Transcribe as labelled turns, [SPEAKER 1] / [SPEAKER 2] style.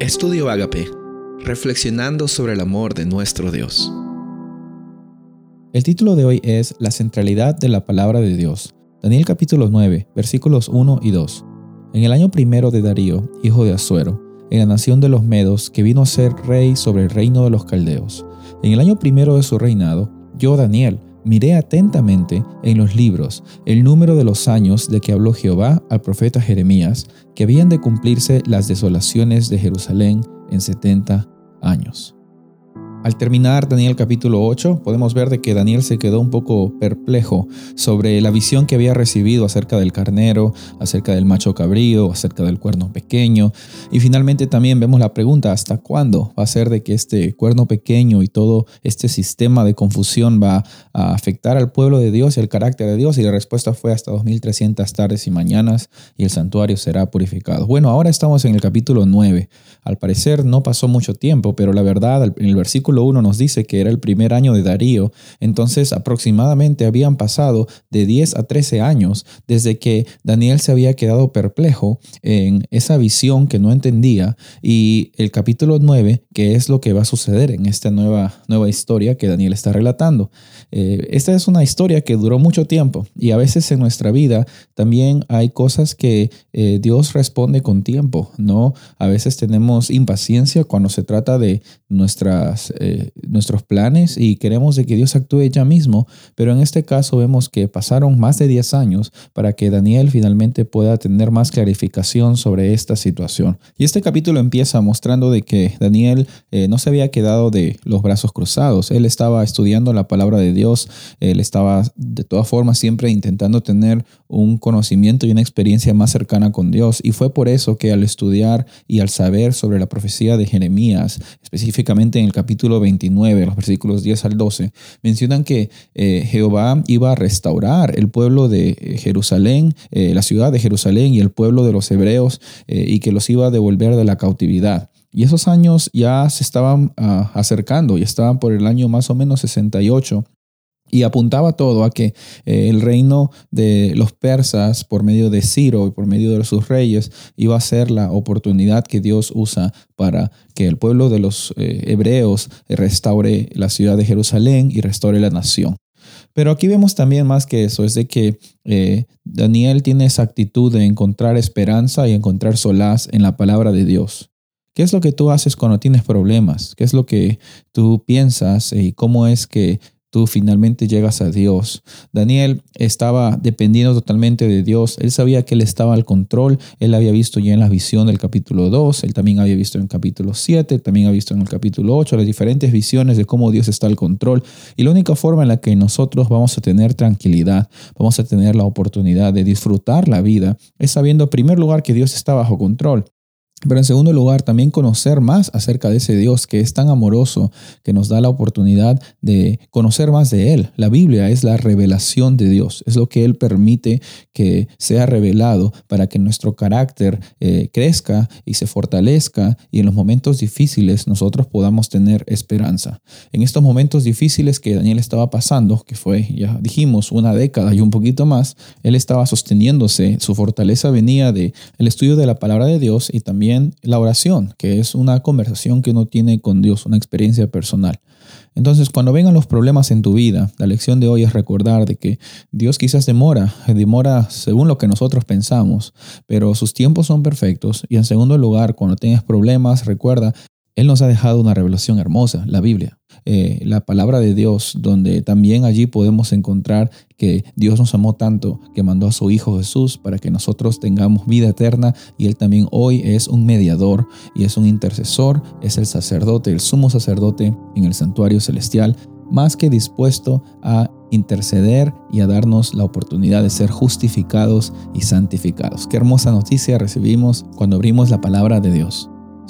[SPEAKER 1] Estudio Agape, reflexionando sobre el amor de nuestro Dios.
[SPEAKER 2] El título de hoy es La centralidad de la palabra de Dios. Daniel capítulo 9, versículos 1 y 2. En el año primero de Darío, hijo de Azuero, en la nación de los Medos, que vino a ser rey sobre el reino de los Caldeos. En el año primero de su reinado, yo, Daniel, miré atentamente en los libros el número de los años de que habló Jehová al profeta Jeremías, que habían de cumplirse las desolaciones de Jerusalén en setenta años. Al terminar Daniel capítulo 8, podemos ver de que Daniel se quedó un poco perplejo sobre la visión que había recibido acerca del carnero, acerca del macho cabrío, acerca del cuerno pequeño. Y finalmente también vemos la pregunta, ¿hasta cuándo va a ser de que este cuerno pequeño y todo este sistema de confusión va a afectar al pueblo de Dios y al carácter de Dios? Y la respuesta fue hasta 2300 tardes y mañanas y el santuario será purificado. Bueno, ahora estamos en el capítulo 9. Al parecer no pasó mucho tiempo, pero la verdad en el versículo 1 nos dice que era el primer año de Darío, entonces aproximadamente habían pasado de 10 a 13 años desde que Daniel se había quedado perplejo en esa visión que no entendía y el capítulo 9, que es lo que va a suceder en esta nueva, nueva historia que Daniel está relatando. Eh, esta es una historia que duró mucho tiempo y a veces en nuestra vida también hay cosas que eh, Dios responde con tiempo, ¿no? A veces tenemos impaciencia cuando se trata de nuestras eh, nuestros planes y queremos de que Dios actúe ya mismo, pero en este caso vemos que pasaron más de 10 años para que Daniel finalmente pueda tener más clarificación sobre esta situación. Y este capítulo empieza mostrando de que Daniel eh, no se había quedado de los brazos cruzados, él estaba estudiando la palabra de Dios, él estaba de todas formas siempre intentando tener un conocimiento y una experiencia más cercana con Dios y fue por eso que al estudiar y al saber sobre la profecía de Jeremías, específicamente en el capítulo 29, los versículos 10 al 12, mencionan que eh, Jehová iba a restaurar el pueblo de eh, Jerusalén, eh, la ciudad de Jerusalén y el pueblo de los hebreos, y que los iba a devolver de la cautividad. Y esos años ya se estaban ah, acercando, y estaban por el año más o menos 68 y apuntaba todo a que eh, el reino de los persas, por medio de Ciro y por medio de sus reyes, iba a ser la oportunidad que Dios usa para que el pueblo de los eh, hebreos restaure la ciudad de Jerusalén y restaure la nación. Pero aquí vemos también más que eso, es de que eh, Daniel tiene esa actitud de encontrar esperanza y encontrar solaz en la palabra de Dios. ¿Qué es lo que tú haces cuando tienes problemas? ¿Qué es lo que tú piensas y cómo es que tú finalmente llegas a Dios. Daniel estaba dependiendo totalmente de Dios. Él sabía que Él estaba al control. Él había visto ya en la visión del capítulo 2. Él también había visto en el capítulo 7. También había visto en el capítulo 8 las diferentes visiones de cómo Dios está al control. Y la única forma en la que nosotros vamos a tener tranquilidad, vamos a tener la oportunidad de disfrutar la vida, es sabiendo en primer lugar que Dios está bajo control. Pero en segundo lugar, también conocer más acerca de ese Dios que es tan amoroso, que nos da la oportunidad de conocer más de Él. La Biblia es la revelación de Dios, es lo que Él permite que sea revelado para que nuestro carácter eh, crezca y se fortalezca y en los momentos difíciles nosotros podamos tener esperanza. En estos momentos difíciles que Daniel estaba pasando, que fue, ya dijimos, una década y un poquito más, Él estaba sosteniéndose, su fortaleza venía del el estudio de la palabra de Dios y la oración, que es una conversación que uno tiene con Dios, una experiencia personal. Entonces, cuando vengan los problemas en tu vida, la lección de hoy es recordar de que Dios quizás demora, demora según lo que nosotros pensamos, pero sus tiempos son perfectos. Y en segundo lugar, cuando tengas problemas, recuerda, Él nos ha dejado una revelación hermosa, la Biblia. Eh, la palabra de Dios, donde también allí podemos encontrar que Dios nos amó tanto que mandó a su Hijo Jesús para que nosotros tengamos vida eterna y Él también hoy es un mediador y es un intercesor, es el sacerdote, el sumo sacerdote en el santuario celestial, más que dispuesto a interceder y a darnos la oportunidad de ser justificados y santificados. Qué hermosa noticia recibimos cuando abrimos la palabra de Dios.